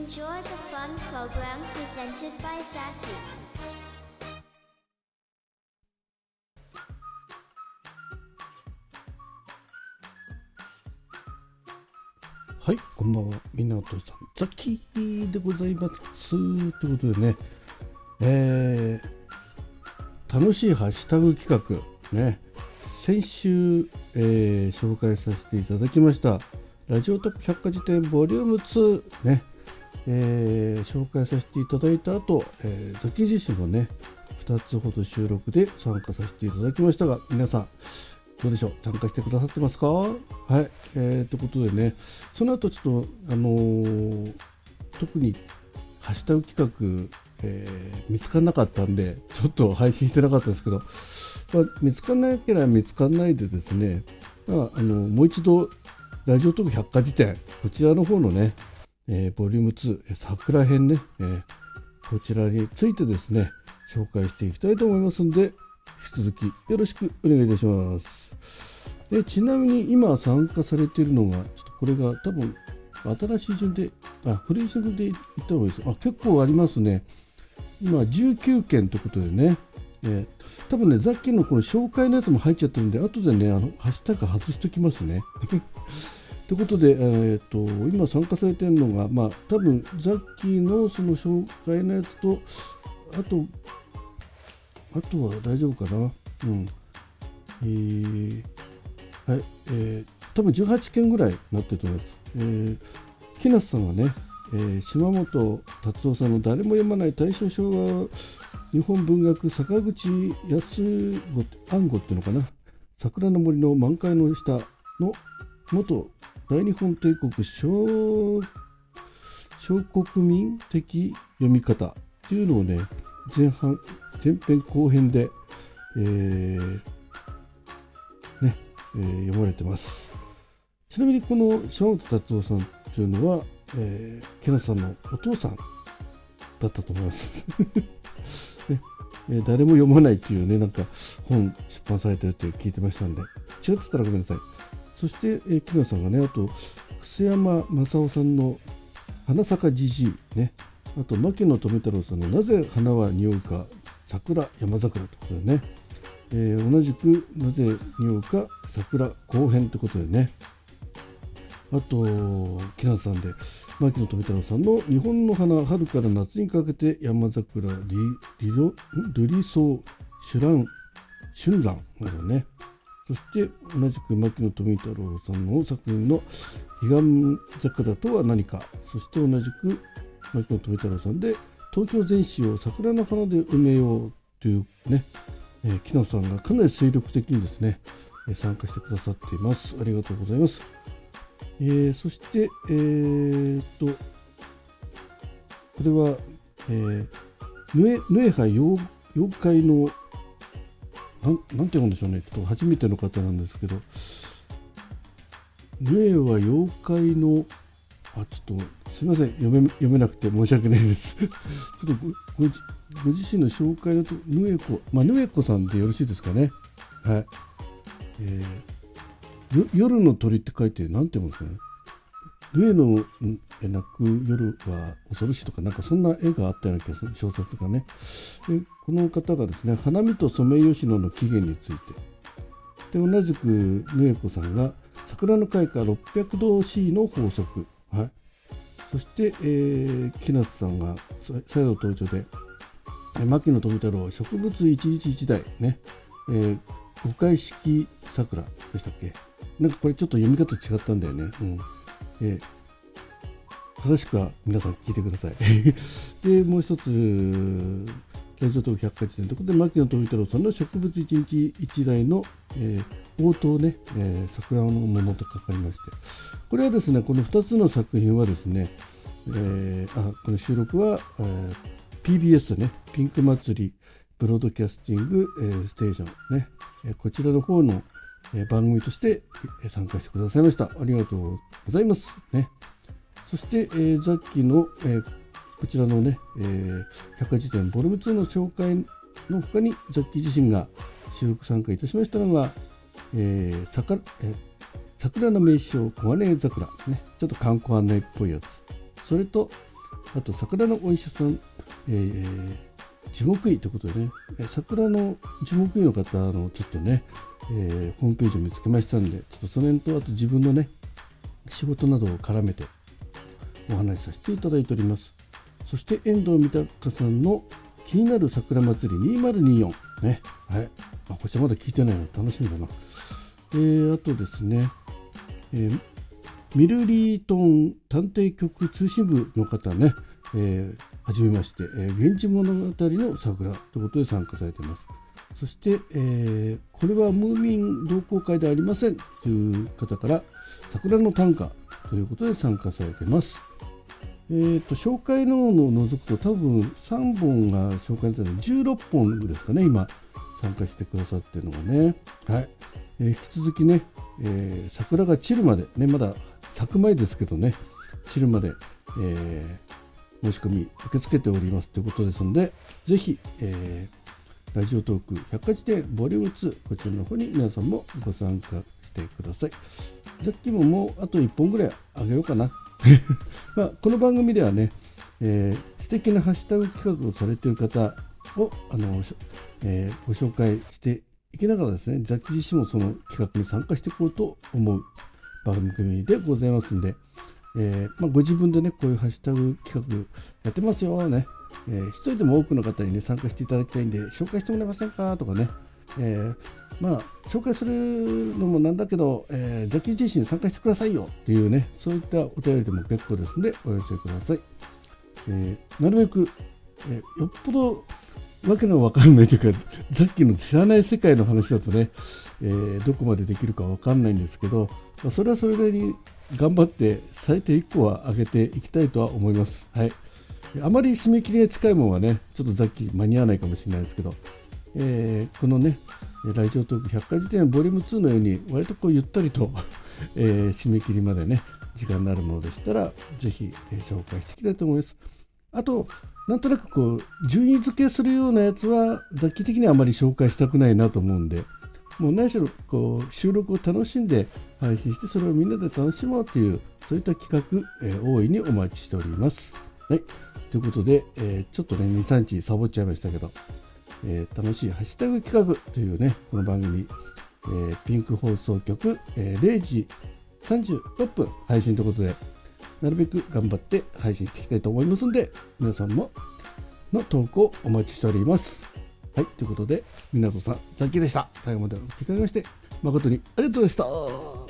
Enjoy the fun program presented by Zaki. はい、こんばんは。みんなとさん、ザキーでございます。ということでね、えー、楽しいハッシュタグ企画、ね、先週、えー紹介させていただきました、ラジオトーク百科事典ボリューム2、ね、えー紹介させていただいた後、えーザキ自身もね、2つほど収録で参加させていただきましたが、皆さん、どうでしょう？参加してくださってますか？はい。えー、ということでね、その後ちょっと、あのー特にハッシュタグ企画、えー見つからなかったんで、ちょっと配信してなかったですけど、まあ、見つからなければ見つからないでですね、まあ、あのもう一度、ラジオトーク百科事典、こちらの方のね、えーボリューム2、桜編ね、えーこちらについてですね、紹介していきたいと思いますんで、引き続きよろしくお願いいたします。でちなみに今参加されているのが、ちょっとこれが多分新しい順で、あ、古い順で言った方がいいです。あ、結構ありますね。今19件ということでね、えー多分ね、さっきのこの紹介のやつも入っちゃってるんで、後でね、あの、ハッシュタグ外しときますね。ということで、えー、と今参加されてるのが、まあ、多分ザッキーのその紹介のやつと、あと、あとは大丈夫かな。うん。えー、はい、えー、多分18件ぐらいなってると思います。えー、木梨さんがね、えー島本達夫さんの誰も読まない大正昭和日本文学坂口康吾暗号っていうのかな桜の森の満開の下の元大日本帝国小国民的読み方っていうのをね前半前編後編で、えーねえー読まれてます。ちなみにこの島本達夫さんっていうのは、えー、ケナさんのお父さんだったと思います、ねえー誰も読まないっていうねなんか本出版されてるって聞いてましたんで違ってたらごめんなさい。そして、えー、木野さんがねあと楠山正夫さんの「花咲じじい」ね。あと牧野富太郎さんの「なぜ花は匂うか桜山桜」ということでね、えー同じく「なぜ匂うか桜後編」ということでね。あと、木梨さんで、牧野富太郎さんの日本の花、春から夏にかけて山桜、リリロルリソウ、シュラン、春蘭などね。そして、同じく牧野富太郎さんの作品の彼岸桜とは何か。そして同じく牧野富太郎さんで、東京全市を桜の花で埋めようというね、えー木梨さんがかなり精力的にですね、え参加してくださっています。ありがとうございます。えーそして、えーっと、これは、えー、ヌエヌエハ妖妖怪の、なんなんて読むんでしょうね、ちょっと初めての方なんですけど、ヌエは妖怪の、あ、ちょっと、すみません、読め読めなくて申し訳ないです。ちょっとごご自ご自身の紹介のと、ヌエコ、まあ、ヌエコさんでよろしいですかね。はい。えーよ夜の鳥って書いて、なんて読むんですかね。上の泣く夜は恐ろしいとか、なんかそんな絵があったような気がする、小説がね。でこの方がですね、花見とソメイヨシノの起源について。で、同じく、ぬえこさんが、桜の開花600度 C の法則。はい。そして、えー、木梨さんがさ再度登場で、牧野富太郎植物一日一代ね、えー、五回式桜でしたっけ？なんかこれちょっと読み方違ったんだよね。うん。えー正しくは皆さん聞いてください。で、もう一つ、ラジオトーク百科事典ということで、牧野富太郎さんの植物一日一代の、えー、応答ね、えー桜の桃と書かれまして、これはですね、この2つの作品はですね、えーあこの収録は、えー PBS ね、ピンク祭りブロードキャスティング、えーステーションね、えこちらの方の、え番組として、参加してくださいました。ありがとうございます。ね。そして、えー、ザッキーの、えーこちらのね、えー百科事典ボリューム2の紹介の他に、ザッキー自身が収録参加いたしましたのが、えーさかえー桜の名所、小金桜、ね、ちょっと観光案内っぽいやつ。それと、あと桜のお医者さん、えー、樹木医ということでね、桜の樹木医の方のちょっとね、えー、ホームページを見つけましたんで、ちょっとその辺とあと自分のね、仕事などを絡めてお話しさせていただいております。そして遠藤三鷹さんの気になる桜祭り2024ね、はい、あこちらまだ聞いてないの楽しみだな。えー、あとですね、えー、ミルリートン探偵局通信部の方ね、えー、はじめまして、えー、源氏物語の桜ということで参加されています。そして、えー、これはムーミン同好会ではありません。という方から桜の短歌ということで参加されてます。えーと、紹介ののを除くと多分3本が紹介されて16本ですかね今参加してくださっているのがね、はい。えー、引き続きね、えー、桜が散るまでねまだ咲く前ですけどね散るまで、えー、申し込み受け付けておりますということですのでぜひ、えー、ラジオトーク百科事典ボリューム2こちらの方に皆さんもご参加してください。さっきももうあと1本ぐらいあげようかな。まあ、この番組ではね、えー、素敵なハッシュタグ企画をされている方をあの、えー、ご紹介していきながらですね、ザッキ自身もその企画に参加していこうと思う番組でございますんで、えー、まあ、ご自分でね、こういうハッシュタグ企画やってますよね、えー、一人でも多くの方にね、参加していただきたいんで、紹介してもらえませんかとかね、えー、まあ、紹介するのもなんだけど、えー、ザキ自身参加してくださいよっていうね、そういったお便りでも結構ですので、お寄せください。えー、なるべく、えー、よっぽどわけのわかんないというか、さっきの知らない世界の話だとね、えー、どこまでできるかわかんないんですけど、まあ、それはそれなりに頑張って最低1個は上げていきたいとは思います。はい。あまり締め切りが近いものはね、ちょっとさっき間に合わないかもしれないですけど、えー、このね、ラジオトーク百科事典ボリューム2のように、割とこうゆったりと えー、締め切りまでね、時間のあるものでしたら、ぜひ、えー、紹介していきたいと思います。あと、なんとなくこう、順位付けするようなやつは、雑記的にはあまり紹介したくないなと思うんで、もう何しろこう収録を楽しんで配信して、それをみんなで楽しもうという、そういった企画、えー、大いにお待ちしております。はい。ということで、えー、ちょっとね、2、3日サボっちゃいましたけど、えー、楽しいハッシュタグ企画というね、この番組、えー、ピンク放送局、え、0時36分配信ということで、なるべく頑張って配信していきたいと思いますんで、皆さんもの投稿お待ちしております。はい、ということで、湊さん、ザッキーでした。最後までお聞きいただきまして、誠にありがとうございました。